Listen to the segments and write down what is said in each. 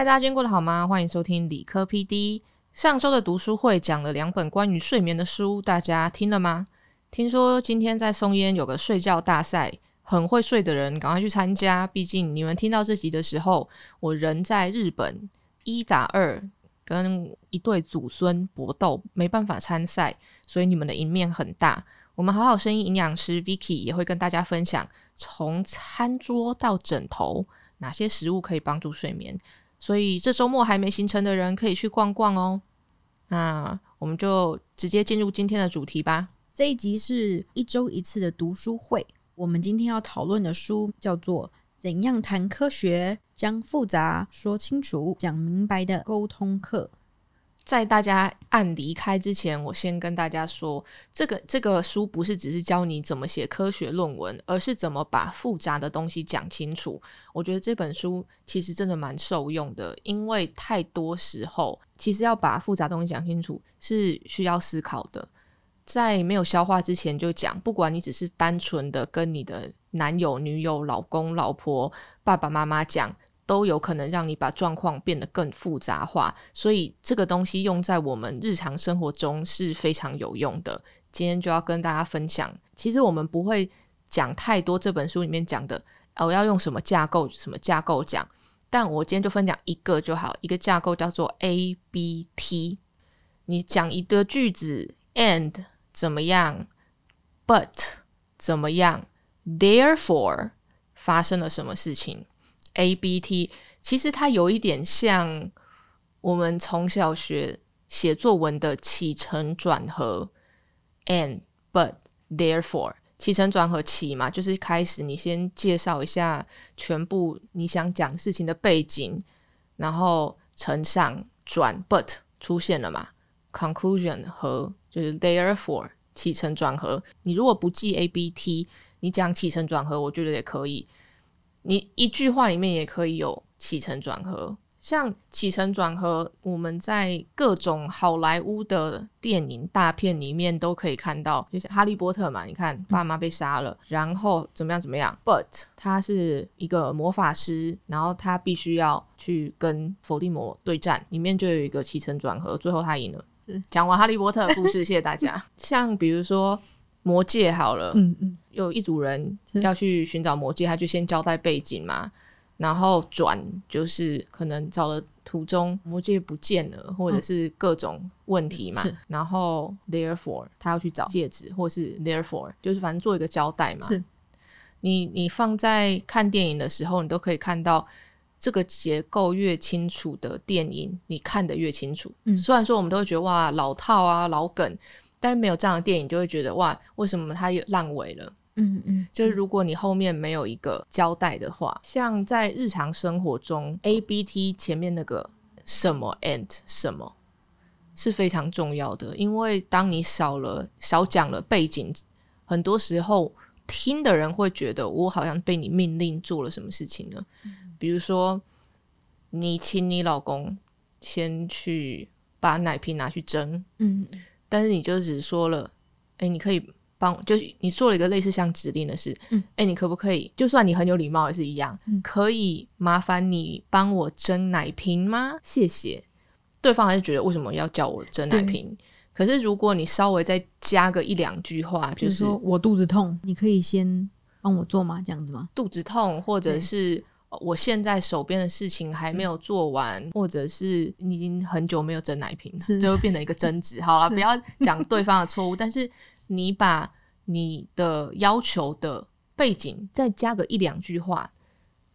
嗨，大家今天过得好吗？欢迎收听理科 PD。上周的读书会讲了两本关于睡眠的书，大家听了吗？听说今天在松烟有个睡觉大赛，很会睡的人赶快去参加。毕竟你们听到这集的时候，我人在日本一打二跟一对祖孙搏斗，没办法参赛，所以你们的赢面很大。我们好好声音营养师 Vicky 也会跟大家分享，从餐桌到枕头，哪些食物可以帮助睡眠。所以这周末还没行程的人可以去逛逛哦。那我们就直接进入今天的主题吧。这一集是一周一次的读书会，我们今天要讨论的书叫做《怎样谈科学：将复杂说清楚、讲明白的沟通课》。在大家按离开之前，我先跟大家说，这个这个书不是只是教你怎么写科学论文，而是怎么把复杂的东西讲清楚。我觉得这本书其实真的蛮受用的，因为太多时候，其实要把复杂东西讲清楚是需要思考的。在没有消化之前就讲，不管你只是单纯的跟你的男友、女友、老公、老婆、爸爸妈妈讲。都有可能让你把状况变得更复杂化，所以这个东西用在我们日常生活中是非常有用的。今天就要跟大家分享，其实我们不会讲太多这本书里面讲的，我要用什么架构、什么架构讲，但我今天就分享一个就好，一个架构叫做 A B T。你讲一个句子，and 怎么样，but 怎么样，therefore 发生了什么事情。A B T 其实它有一点像我们从小学写作文的起承转合，and but therefore 起承转合起嘛，就是开始你先介绍一下全部你想讲事情的背景，然后承上转 but 出现了嘛，conclusion 和就是 therefore 起承转合。你如果不记 A B T，你讲起承转合，我觉得也可以。你一句话里面也可以有起承转合，像起承转合，我们在各种好莱坞的电影大片里面都可以看到，就像哈利波特嘛，你看爸妈被杀了，然后怎么样怎么样，But 他是一个魔法师，然后他必须要去跟伏地魔对战，里面就有一个起承转合，最后他赢了。讲完哈利波特的故事，谢谢大家。像比如说。魔戒好了，嗯嗯，有一组人要去寻找魔戒，他就先交代背景嘛，然后转就是可能找的途中魔戒不见了，或者是各种问题嘛，然后 therefore 他要去找戒指，或是 therefore 就是反正做一个交代嘛。是，你你放在看电影的时候，你都可以看到这个结构越清楚的电影，你看得越清楚。嗯，虽然说我们都会觉得哇老套啊老梗。但是没有这样的电影，就会觉得哇，为什么它有烂尾了？嗯嗯，就是如果你后面没有一个交代的话，像在日常生活中，A B T 前面那个什么 and 什么是非常重要的，因为当你少了少讲了背景，很多时候听的人会觉得我好像被你命令做了什么事情了。比如说，你请你老公先去把奶瓶拿去蒸，嗯。但是你就只说了，哎，你可以帮，就是你做了一个类似像指令的事，嗯，哎，你可不可以？就算你很有礼貌也是一样，可以麻烦你帮我蒸奶瓶吗？谢谢。对方还是觉得为什么要叫我蒸奶瓶？可是如果你稍微再加个一两句话，就是说我肚子痛，你可以先帮我做吗？这样子吗？肚子痛，或者是。我现在手边的事情还没有做完，或者是你已经很久没有整奶瓶了，就会变成一个争执。好了，不要讲对方的错误，但是你把你的要求的背景再加个一两句话，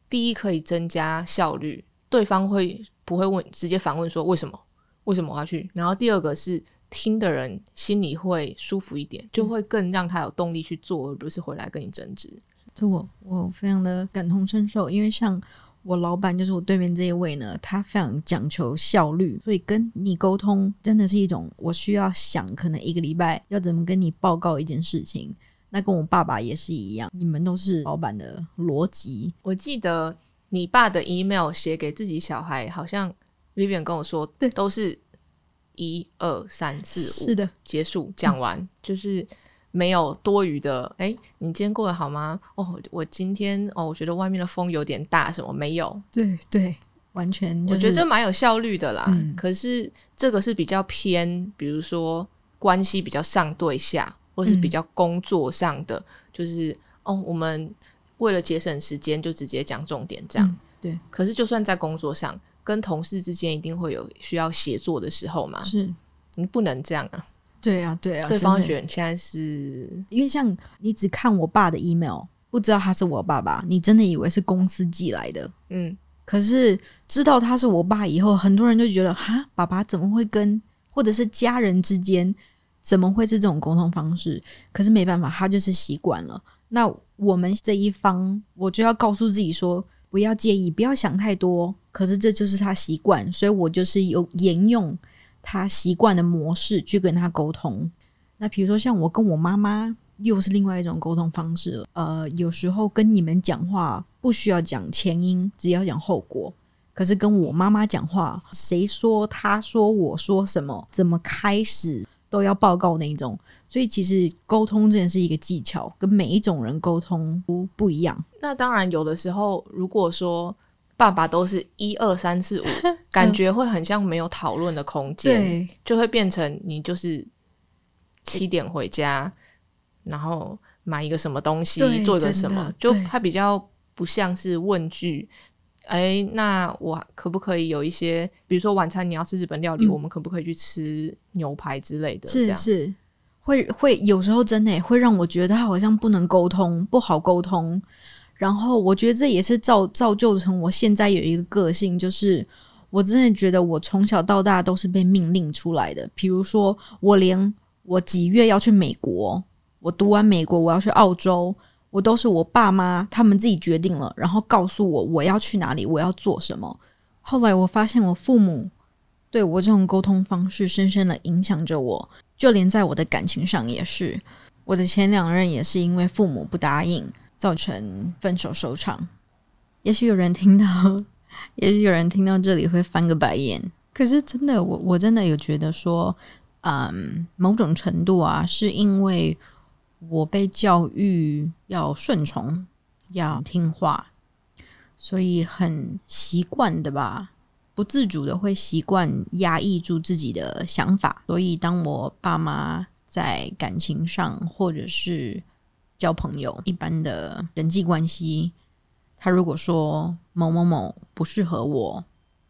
第一可以增加效率，对方会不会问直接反问说为什么？为什么我要去？然后第二个是听的人心里会舒服一点，就会更让他有动力去做，而不是回来跟你争执。就我，我非常的感同身受，因为像我老板，就是我对面这一位呢，他非常讲求效率，所以跟你沟通真的是一种我需要想，可能一个礼拜要怎么跟你报告一件事情。那跟我爸爸也是一样，你们都是老板的逻辑。我记得你爸的 email 写给自己小孩，好像 Vivian 跟我说，对，都是一二三四五，是的，结束讲完就是。没有多余的，哎，你今天过得好吗？哦，我今天哦，我觉得外面的风有点大，什么没有？对对，完全、就是、我觉得这蛮有效率的啦。嗯可是这个是比较偏，比如说关系比较上对下，或是比较工作上的，就是哦，我们为了节省时间，就直接讲重点这样。嗯对，可是就算在工作上，跟同事之间一定会有需要协作的时候嘛，是，你不能这样啊。对啊，对啊，对方会真的觉得你现在是因为像你只看我爸的 email，不知道他是我爸爸，你真的以为是公司寄来的。嗯，可是知道他是我爸以后，很多人就觉得哈，爸爸怎么会跟或者是家人之间怎么会是这种沟通方式？可是没办法，他就是习惯了。那我们这一方，我就要告诉自己说，不要介意，不要想太多。可是这就是他习惯，所以我就是有沿用他习惯的模式去跟他沟通。那比如说像我跟我妈妈，又是另外一种沟通方式了。呃，有时候跟你们讲话不需要讲前因，只要讲后果。可是跟我妈妈讲话，谁说她说我说什么，怎么开始都要报告那一种。所以其实沟通真的是一个技巧，跟每一种人沟通不不一样。那当然有的时候，如果说爸爸都是一二三四五，感觉会很像没有讨论的空间，就会变成你就是七点回家，然后买一个什么东西，做一个什么，就对它比较不像是问句。哎，那我可不可以有一些，比如说晚餐你要吃日本料理，嗯我们可不可以去吃牛排之类的？这样是是，会会有时候真的会让我觉得他好像不能沟通，不好沟通。然后我觉得这也是造造就成我现在有一个个性，就是我真的觉得我从小到大都是被命令出来的。比如说，我连我几月要去美国，我读完美国我要去澳洲，我都是我爸妈他们自己决定了，然后告诉我我要去哪里，我要做什么。后来我发现我父母对我这种沟通方式深深的影响着我，就连在我的感情上也是。我的前两任也是因为父母不答应，造成分手收场。也许有人听到，也许有人听到这里会翻个白眼。可是真的，我我真的有觉得说，嗯，某种程度啊，是因为我被教育要顺从，要听话，所以很习惯的吧，不自主的会习惯压抑住自己的想法。所以当我爸妈在感情上或者是交朋友一般的人际关系，他如果说某某某不适合我，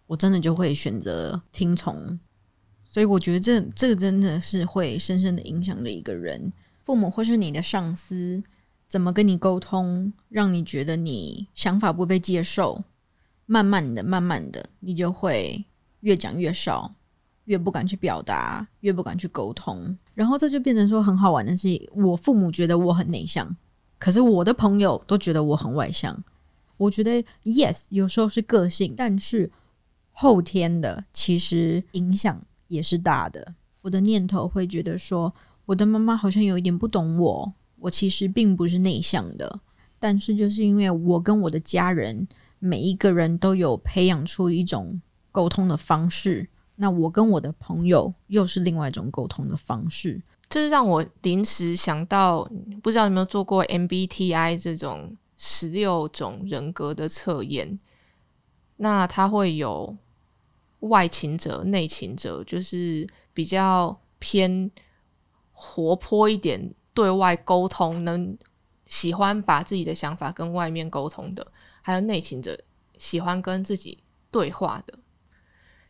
我真的就会选择听从。所以我觉得这这个真的是会深深的影响着一个人，父母或是你的上司怎么跟你沟通，让你觉得你想法不被接受，慢慢的、慢慢的，你就会越讲越少，越不敢去表达，越不敢去沟通，然后这就变成说很好玩的是，我父母觉得我很内向，可是我的朋友都觉得我很外向。我觉得 yes，有时候是个性，但是后天的其实影响也是大的。我的念头会觉得说，我的妈妈好像有一点不懂我，我其实并不是内向的，但是就是因为我跟我的家人每一个人都有培养出一种沟通的方式，那我跟我的朋友又是另外一种沟通的方式。这是让我临时想到，不知道有没有做过 MBTI 这种十六种人格的测验？那它会有外倾者、内倾者，就是比较偏活泼一点，对外沟通，能喜欢把自己的想法跟外面沟通的；还有内倾者，喜欢跟自己对话的。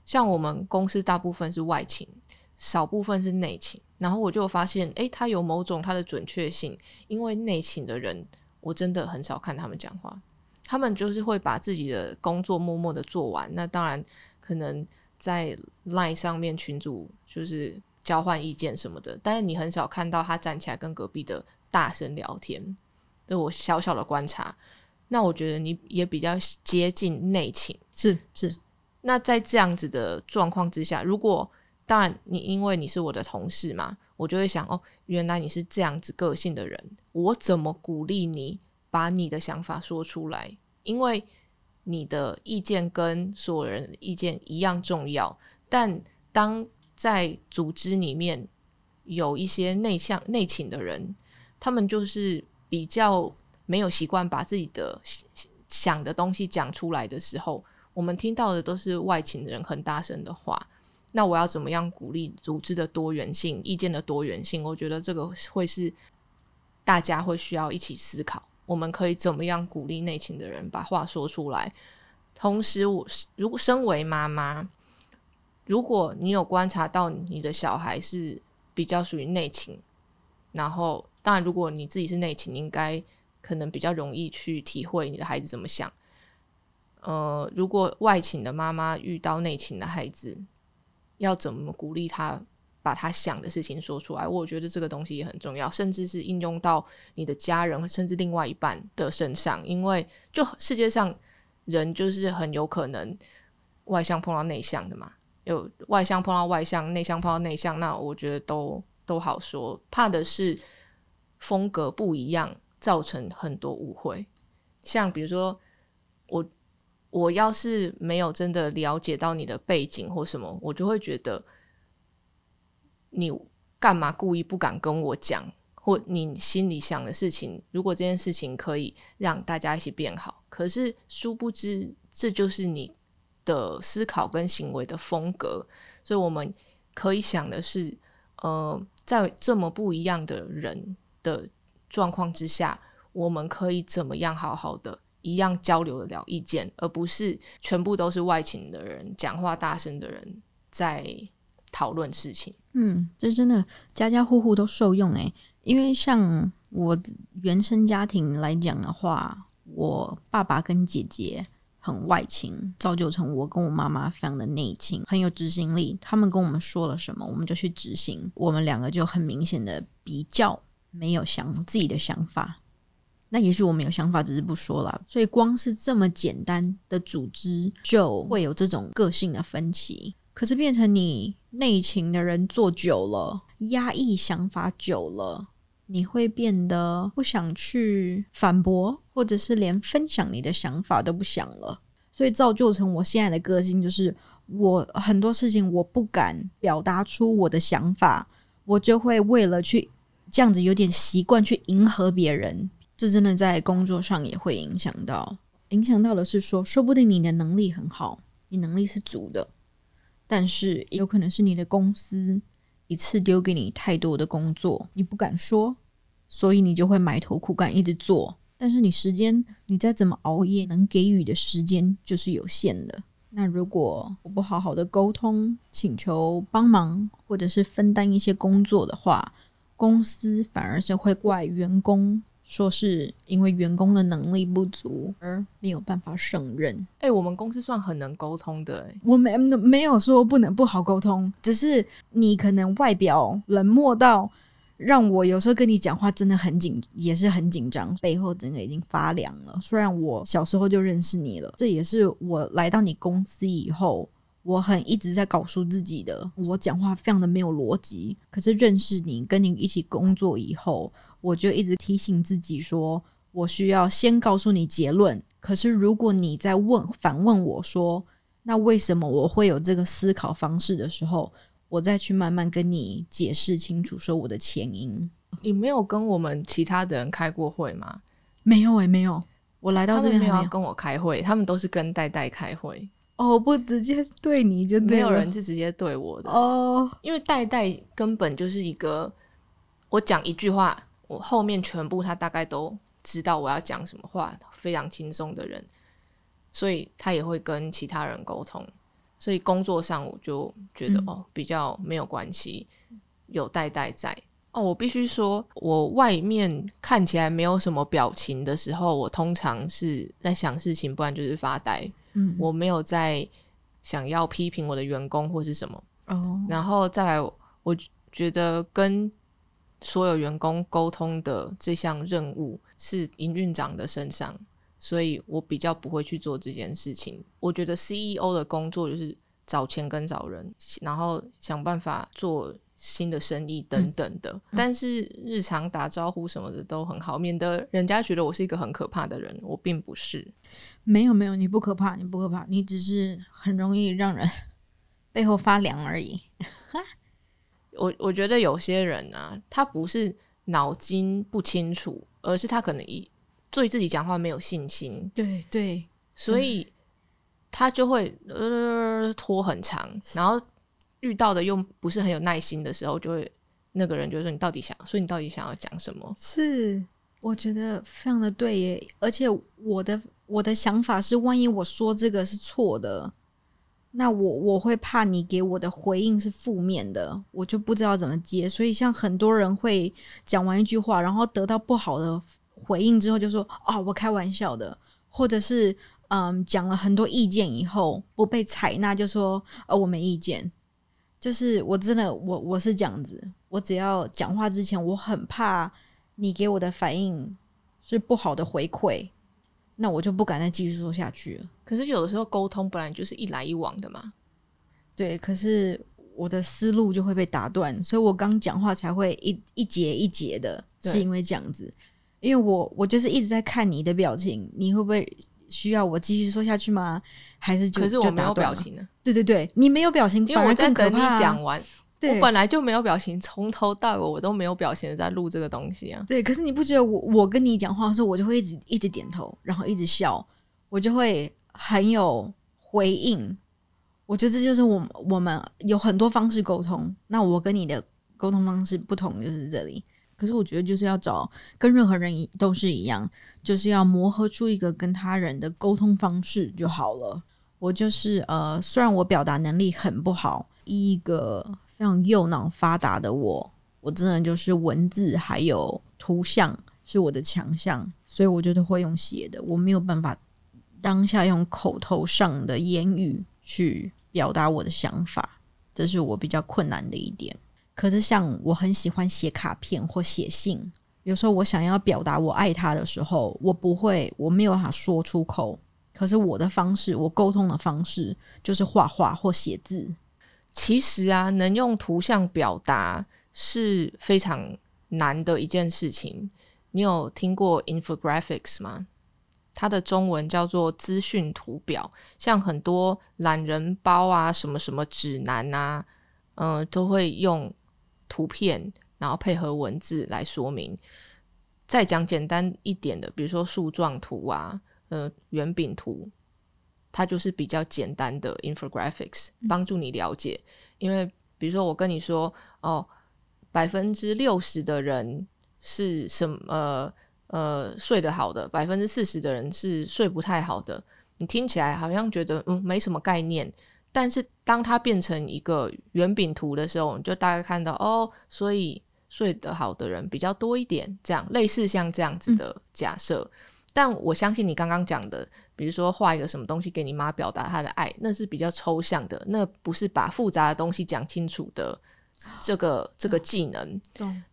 像我们公司大部分是外勤，少部分是内勤。然后我就发现，诶，它有某种它的准确性，因为内勤的人，我真的很少看他们讲话，他们就是会把自己的工作默默的做完。那当然，可能在 LINE 上面群主就是交换意见什么的，但是你很少看到他站起来跟隔壁的大声聊天。这我小小的观察。那我觉得你也比较接近内勤，是是，那在这样子的状况之下，如果当然你因为你是我的同事嘛，我就会想哦，原来你是这样子个性的人，我怎么鼓励你把你的想法说出来？因为你的意见跟所有人意见一样重要，但当在组织里面有一些内向内倾的人，他们就是比较没有习惯把自己的想的东西讲出来的时候。我们听到的都是外勤的人很大声的话。那我要怎么样鼓励组织的多元性、意见的多元性？我觉得这个会是大家会需要一起思考。我们可以怎么样鼓励内勤的人把话说出来？同时，我如果身为妈妈，如果你有观察到你的小孩是比较属于内勤，然后当然，如果你自己是内勤，应该可能比较容易去体会你的孩子怎么想。呃，如果外勤的妈妈遇到内勤的孩子，要怎么鼓励他把他想的事情说出来？我觉得这个东西也很重要，甚至是应用到你的家人甚至另外一半的身上，因为就世界上人就是很有可能外向碰到内向的嘛，有外向碰到外向，内向碰到内向，那我觉得都都好说，怕的是风格不一样造成很多误会，像比如说我。我要是没有真的了解到你的背景或什么，我就会觉得你干嘛故意不敢跟我讲，或你心里想的事情，如果这件事情可以让大家一起变好，可是殊不知这就是你的思考跟行为的风格。所以我们可以想的是，呃，在这么不一样的人的状况之下，我们可以怎么样好好的？一样交流得了意见，而不是全部都是外勤的人讲话大声的人在讨论事情。嗯，这真的家家户户都受用诶。因为像我原生家庭来讲的话，我爸爸跟姐姐很外勤，造就成我跟我妈妈非常的内勤，很有执行力。他们跟我们说了什么，我们就去执行。我们两个就很明显的比较没有想自己的想法。那也许我们有想法，只是不说了。所以光是这么简单的组织，就会有这种个性的分歧。可是变成你内勤的人做久了，压抑想法久了，你会变得不想去反驳，或者是连分享你的想法都不想了。所以造就成我现在的个性，就是我很多事情我不敢表达出我的想法，我就会为了去这样子有点习惯去迎合别人。这真的在工作上也会影响到，影响到的是说，说不定你的能力很好，你能力是足的，但是有可能是你的公司一次丢给你太多的工作，你不敢说，所以你就会埋头苦干一直做，但是你时间你再怎么熬夜，能给予的时间就是有限的。那如果我不好好的沟通，请求帮忙，或者是分担一些工作的话，公司反而是会怪员工。说是因为员工的能力不足而没有办法胜任。哎，我们公司算很能沟通的。我没没有说不能不好沟通，只是你可能外表冷漠到让我有时候跟你讲话真的很紧，也是很紧张，背后整个已经发凉了。虽然我小时候就认识你了，这也是我来到你公司以后，我很一直在告诉自己的。我讲话非常的没有逻辑，可是认识你，跟你一起工作以后。我就一直提醒自己说，我需要先告诉你结论。可是如果你在问反问我说，那为什么我会有这个思考方式的时候，我再去慢慢跟你解释清楚，说我的前因。你没有跟我们其他的人开过会吗？没有诶，没有。我来到这边没有跟我开会，他们都是跟戴戴开会。哦，不直接对你就没有人是直接对我的哦，因为戴戴根本就是一个我讲一句话。我后面全部他大概都知道我要讲什么话，非常轻松的人，所以他也会跟其他人沟通，所以工作上我就觉得哦比较没有关系，有代代在哦。我必须说，我外面看起来没有什么表情的时候，我通常是在想事情，不然就是发呆。嗯，我没有在想要批评我的员工或是什么哦。然后再来，我觉得跟。所有员工沟通的这项任务是营运长的身上，所以我比较不会去做这件事情。我觉得 CEO 的工作就是找钱跟找人，然后想办法做新的生意等等的。但是日常打招呼什么的都很好，免得人家觉得我是一个很可怕的人。我并不是，没有没有，你不可怕，你不可怕，你只是很容易让人 背后发凉而已。我我觉得有些人啊，他不是脑筋不清楚，而是他可能一对自己讲话没有信心。对对，所以他就会呃拖很长，然后遇到的又不是很有耐心的时候，就会那个人就说你到底想，所以你到底想要讲什么？是，我觉得非常的对耶。而且我的我的想法是，万一我说这个是错的，那我我会怕你给我的回应是负面的，我就不知道怎么接。所以像很多人会讲完一句话，然后得到不好的回应之后，就说哦，我开玩笑的，或者是。嗯，讲了很多意见以后不被采纳，就说呃我没意见。就是我真的我我是这样子，我只要讲话之前，我很怕你给我的反应是不好的回馈，那我就不敢再继续说下去了。可是有的时候沟通本来就是一来一往的嘛。对，可是我的思路就会被打断，所以我刚讲话才会一一节一节的，是因为这样子。因为我我就是一直在看你的表情，你会不会？需要我继续说下去吗？还是就可是我没有表情呢？对对对，你没有表情，因为我在等你讲完。我本来就没有表情，从头到尾我都没有表情的在录这个东西啊。对，可是你不觉得我我跟你讲话的时候，我就会一直一直点头，然后一直笑，我就会很有回应。我觉得这就是我我们有很多方式沟通。那我跟你的沟通方式不同，就是这里。可是我觉得就是要找跟任何人都是一样，就是要磨合出一个跟他人的沟通方式就好了。我就是呃，虽然我表达能力很不好，一个非常右脑发达的我，我真的就是文字还有图像是我的强项，所以我觉得会用写的，我没有办法当下用口头上的言语去表达我的想法，这是我比较困难的一点。可是，像我很喜欢写卡片或写信，有时候我想要表达我爱他的时候，我不会，我没有办法说出口。可是我的方式，我沟通的方式就是画画或写字。其实啊，能用图像表达是非常难的一件事情。你有听过 infographics 吗？它的中文叫做资讯图表，像很多懒人包啊、什么什么指南啊，嗯，都会用。图片，然后配合文字来说明。再讲简单一点的，比如说树状图啊，呃，圆饼图，它就是比较简单的 infographics，帮助你了解。因为比如说我跟你说，哦，百分之六十的人是什么呃睡得好的，百分之四十的人是睡不太好的，你听起来好像觉得嗯没什么概念。但是当它变成一个圆饼图的时候，你就大概看到哦，所以睡得好的人比较多一点，这样类似像这样子的假设。但我相信你刚刚讲的，比如说画一个什么东西给你妈表达她的爱，那是比较抽象的，那不是把复杂的东西讲清楚的这个这个技能。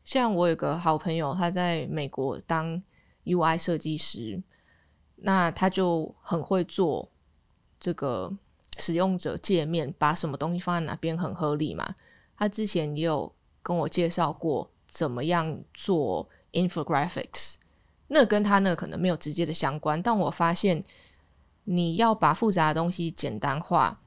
像我有个好朋友，他在美国当 UI 设计师，那他就很会做这个。使用者界面把什么东西放在哪边很合理嘛？他之前也有跟我介绍过怎么样做 infographics，那跟他那可能没有直接的相关，但我发现你要把复杂的东西简单化，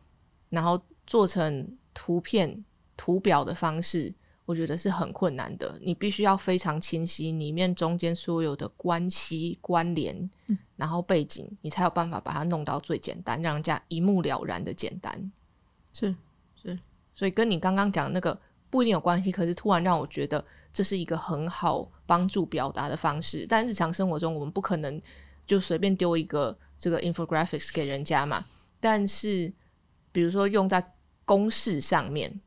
然后做成图片图表的方式。我觉得是很困难的，你必须要非常清晰里面中间所有的关系关联，然后背景，你才有办法把它弄到最简单，让人家一目了然的简单。是是，所以跟你刚刚讲那个不一定有关系，可是突然让我觉得这是一个很好帮助表达的方式。但日常生活中我们不可能就随便丢一个这个 infographics 给人家嘛。但是比如说用在公式上面。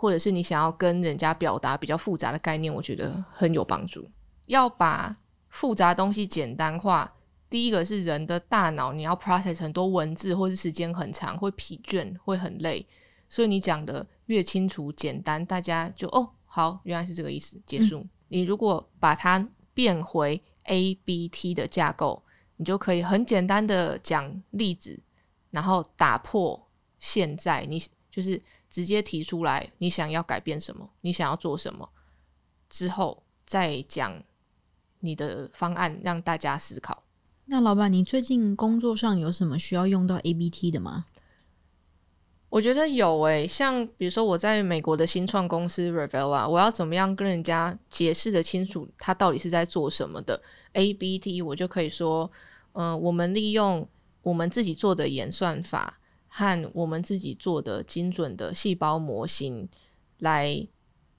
或者是你想要跟人家表达比较复杂的概念，我觉得很有帮助。要把复杂东西简单化，第一个是人的大脑，你要 process 很多文字，或是时间很长，会疲倦，会很累。所以你讲的越清楚、简单，大家就哦，好，原来是这个意思，结束。你如果把它变回 A B T 的架构，你就可以很简单的讲例子，然后打破现在你就是。直接提出来，你想要改变什么？你想要做什么？之后再讲你的方案，让大家思考。那老板，你最近工作上有什么需要用到 A B T 的吗？我觉得有诶，像比如说我在美国的新创公司 Revela，我要怎么样跟人家解释的清楚，他到底是在做什么的？A B T 我就可以说，嗯，我们利用我们自己做的演算法和我们自己做的精准的细胞模型来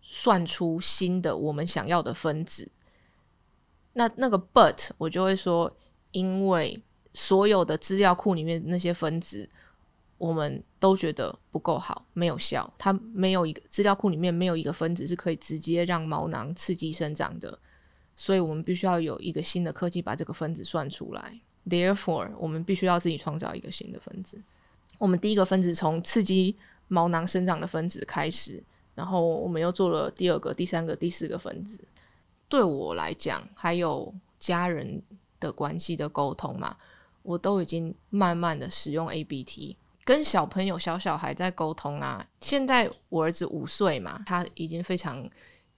算出新的我们想要的分子。那那个 but 我就会说，因为所有的资料库里面那些分子，我们都觉得不够好，没有效。它没有一个资料库里面没有一个分子是可以直接让毛囊刺激生长的，所以我们必须要有一个新的科技把这个分子算出来。Therefore，我们必须要自己创造一个新的分子。我们第一个分子从刺激毛囊生长的分子开始，然后我们又做了第二个、第三个、第四个分子。对我来讲，还有家人的关系的沟通嘛，我都已经慢慢的使用 ABT 跟小朋友、小小孩在沟通啊。现在我儿子五岁嘛，他已经非常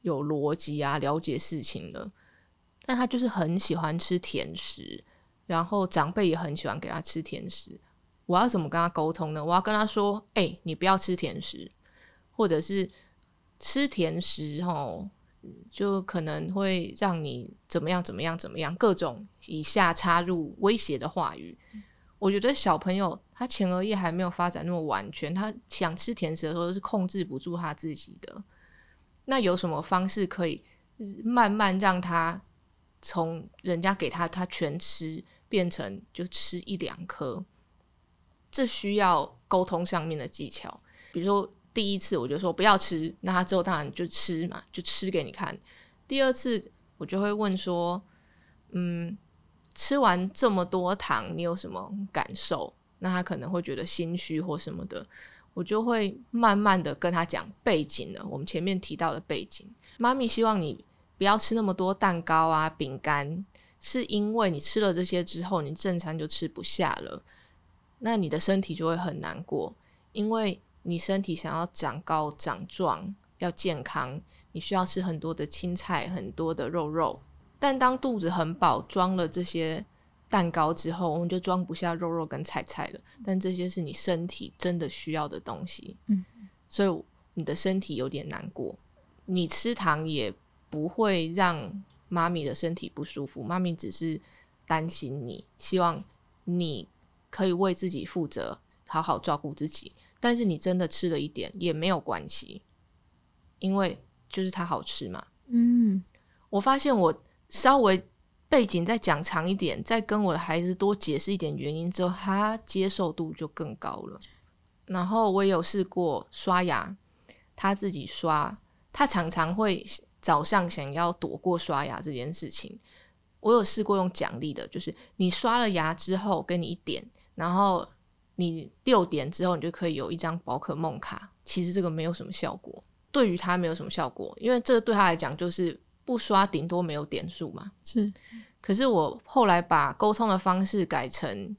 有逻辑啊，了解事情了，但他就是很喜欢吃甜食。然后长辈也很喜欢给他吃甜食，我要怎么跟他沟通呢？我要跟他说：“哎，你不要吃甜食，或者是吃甜食哦，就可能会让你怎么样怎么样怎么样，各种以下插入威胁的话语。”我觉得小朋友他前额叶还没有发展那么完全，他想吃甜食的时候是控制不住他自己的。那有什么方式可以慢慢让他从人家给他他全吃？变成就吃一两颗，这需要沟通上面的技巧。比如说第一次我就说不要吃，那他之后当然就吃嘛，就吃给你看。第二次我就会问说，嗯，吃完这么多糖，你有什么感受？那他可能会觉得心虚或什么的，我就会慢慢的跟他讲背景了。我们前面提到的背景，妈咪希望你不要吃那么多蛋糕啊、饼干。是因为你吃了这些之后，你正餐就吃不下了，那你的身体就会很难过，因为你身体想要长高长壮，要健康，你需要吃很多的青菜，很多的肉肉。但当肚子很饱，装了这些蛋糕之后，我们就装不下肉肉跟菜菜了。但这些是你身体真的需要的东西，嗯，所以你的身体有点难过，你吃糖也不会让。妈咪的身体不舒服，妈咪只是担心你，希望你可以为自己负责，好好照顾自己。但是你真的吃了一点也没有关系，因为就是它好吃嘛。嗯，我发现我稍微背景再讲长一点，再跟我的孩子多解释一点原因之后，他接受度就更高了。然后我也有试过刷牙，他自己刷，他常常会。早上想要躲过刷牙这件事情，我有试过用奖励的，就是你刷了牙之后给你一点，然后你六点之后你就可以有一张宝可梦卡。其实这个没有什么效果，对于他没有什么效果，因为这个对他来讲就是不刷顶多没有点数嘛。是，可是我后来把沟通的方式改成，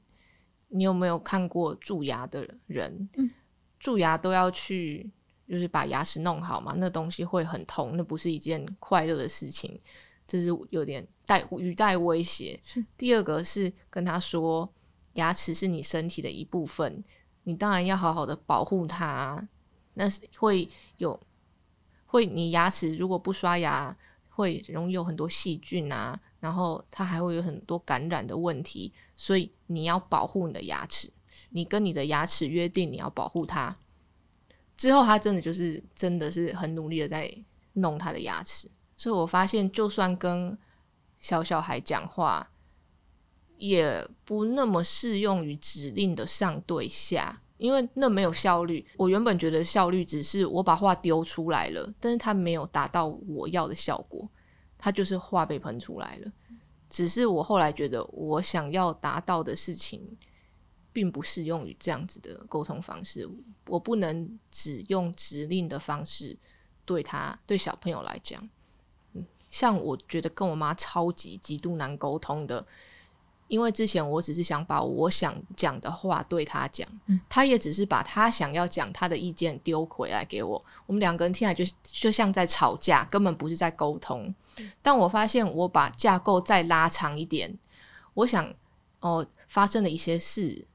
你有没有看过蛀牙的人？嗯，蛀牙都要去。就是把牙齿弄好嘛，那东西会很痛，那不是一件快乐的事情，这是有点带语带威胁。第二个是跟他说，牙齿是你身体的一部分，你当然要好好的保护它。那是会有会你牙齿如果不刷牙，会容易有很多细菌啊，然后它还会有很多感染的问题，所以你要保护你的牙齿，你跟你的牙齿约定你要保护它。之后，他真的就是真的是很努力的在弄他的牙齿，所以我发现，就算跟小小孩讲话，也不那么适用于指令的上对下，因为那没有效率。我原本觉得效率只是我把话丢出来了，但是他没有达到我要的效果，他就是话被喷出来了。只是我后来觉得，我想要达到的事情。并不适用于这样子的沟通方式。我不能只用指令的方式对他对小朋友来讲，嗯，像我觉得跟我妈超级极度难沟通的，因为之前我只是想把我想讲的话对他讲，他也只是把他想要讲他的意见丢回来给我，我们两个人听起来就就像在吵架，根本不是在沟通。但我发现我把架构再拉长一点，我想哦，发生了一些事。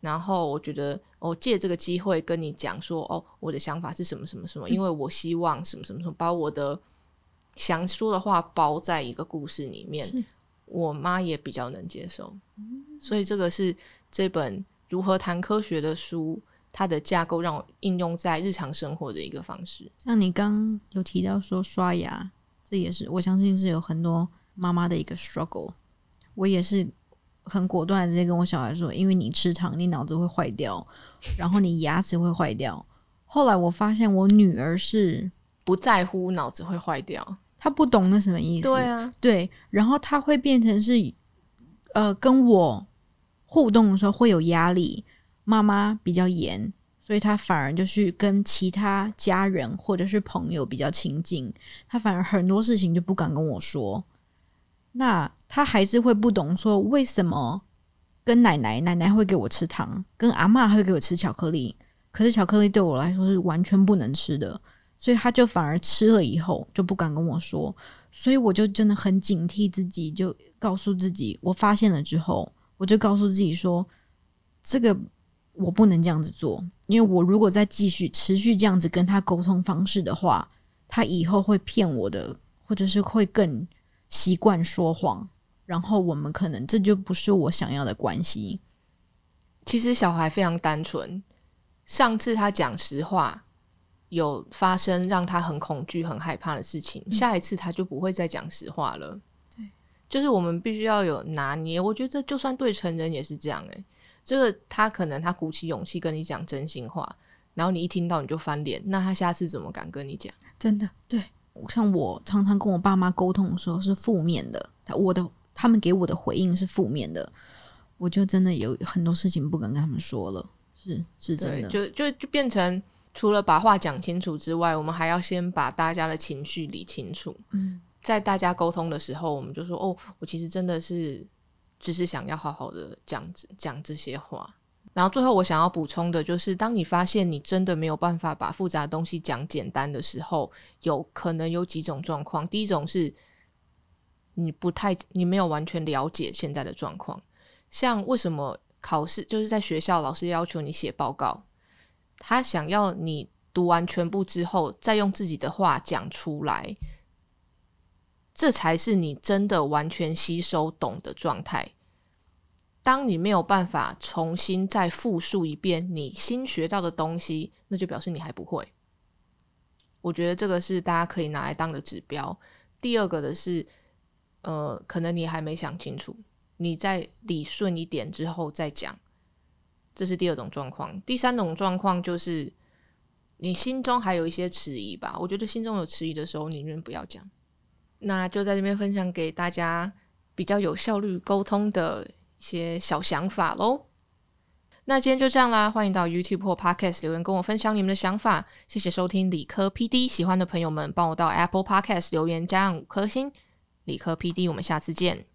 然后我觉得，我借这个机会跟你讲说，哦，我的想法是什么什么什么，因为我希望什么什么什么，把我的想说的话包在一个故事里面，我妈也比较能接受，所以这个是这本如何谈科学的书，它的架构让我应用在日常生活的一个方式。像你刚有提到说刷牙，这也是我相信是有很多妈妈的一个 struggle。我也是很果断的直接跟我小孩说，因为你吃糖，你脑子会坏掉，然后你牙齿会坏掉。后来我发现我女儿是不在乎脑子会坏掉，她不懂那什么意思。对啊，对，然后她会变成是呃跟我互动的时候会有压力，妈妈比较严，所以她反而就是跟其他家人或者是朋友比较亲近，她反而很多事情就不敢跟我说。那他还是会不懂说为什么跟奶奶，奶奶会给我吃糖，跟阿嬷会给我吃巧克力，可是巧克力对我来说是完全不能吃的，所以他就反而吃了以后就不敢跟我说，所以我就真的很警惕自己，就告诉自己，我发现了之后，我就告诉自己说，这个我不能这样子做，因为我如果再继续持续这样子跟他沟通方式的话，他以后会骗我的，或者是会更习惯说谎，然后我们可能这就不是我想要的关系。其实小孩非常单纯。上次他讲实话，有发生让他很恐惧、很害怕的事情，下一次他就不会再讲实话了。对，就是我们必须要有拿捏。我觉得就算对成人也是这样、欸。诶，这个他可能他鼓起勇气跟你讲真心话，然后你一听到你就翻脸，那他下次怎么敢跟你讲？真的，对，像我常常跟我爸妈沟通的时候是负面的，我的他们给我的回应是负面的，我就真的有很多事情不敢跟他们说了，是是真，的，就就就变成除了把话讲清楚之外，我们还要先把大家的情绪理清楚。嗯，在大家沟通的时候，我们就说：“哦，我其实真的是只是想要好好的讲讲这些话。”然后最后我想要补充的就是，当你发现你真的没有办法把复杂的东西讲简单的时候，有可能有几种状况。第一种是你不太你没有完全了解现在的状况，像为什么考试就是在学校老师要求你写报告，他想要你读完全部之后，再用自己的话讲出来，这才是你真的完全吸收懂的状态。当你没有办法重新再复述一遍你新学到的东西，那就表示你还不会。我觉得这个是大家可以拿来当的指标。第二个的是，呃，可能你还没想清楚，你再理顺一点之后再讲，这是第二种状况。第三种状况就是你心中还有一些迟疑吧。我觉得心中有迟疑的时候，宁愿不要讲。那就在这边分享给大家比较有效率沟通的一些小想法喽。那今天就这样啦，欢迎到 YouTube 或 Podcast 留言跟我分享你们的想法。谢谢收听理科 PD，喜欢的朋友们帮我到 Apple Podcast 留言加上五颗星。理科 PD，我们下次见。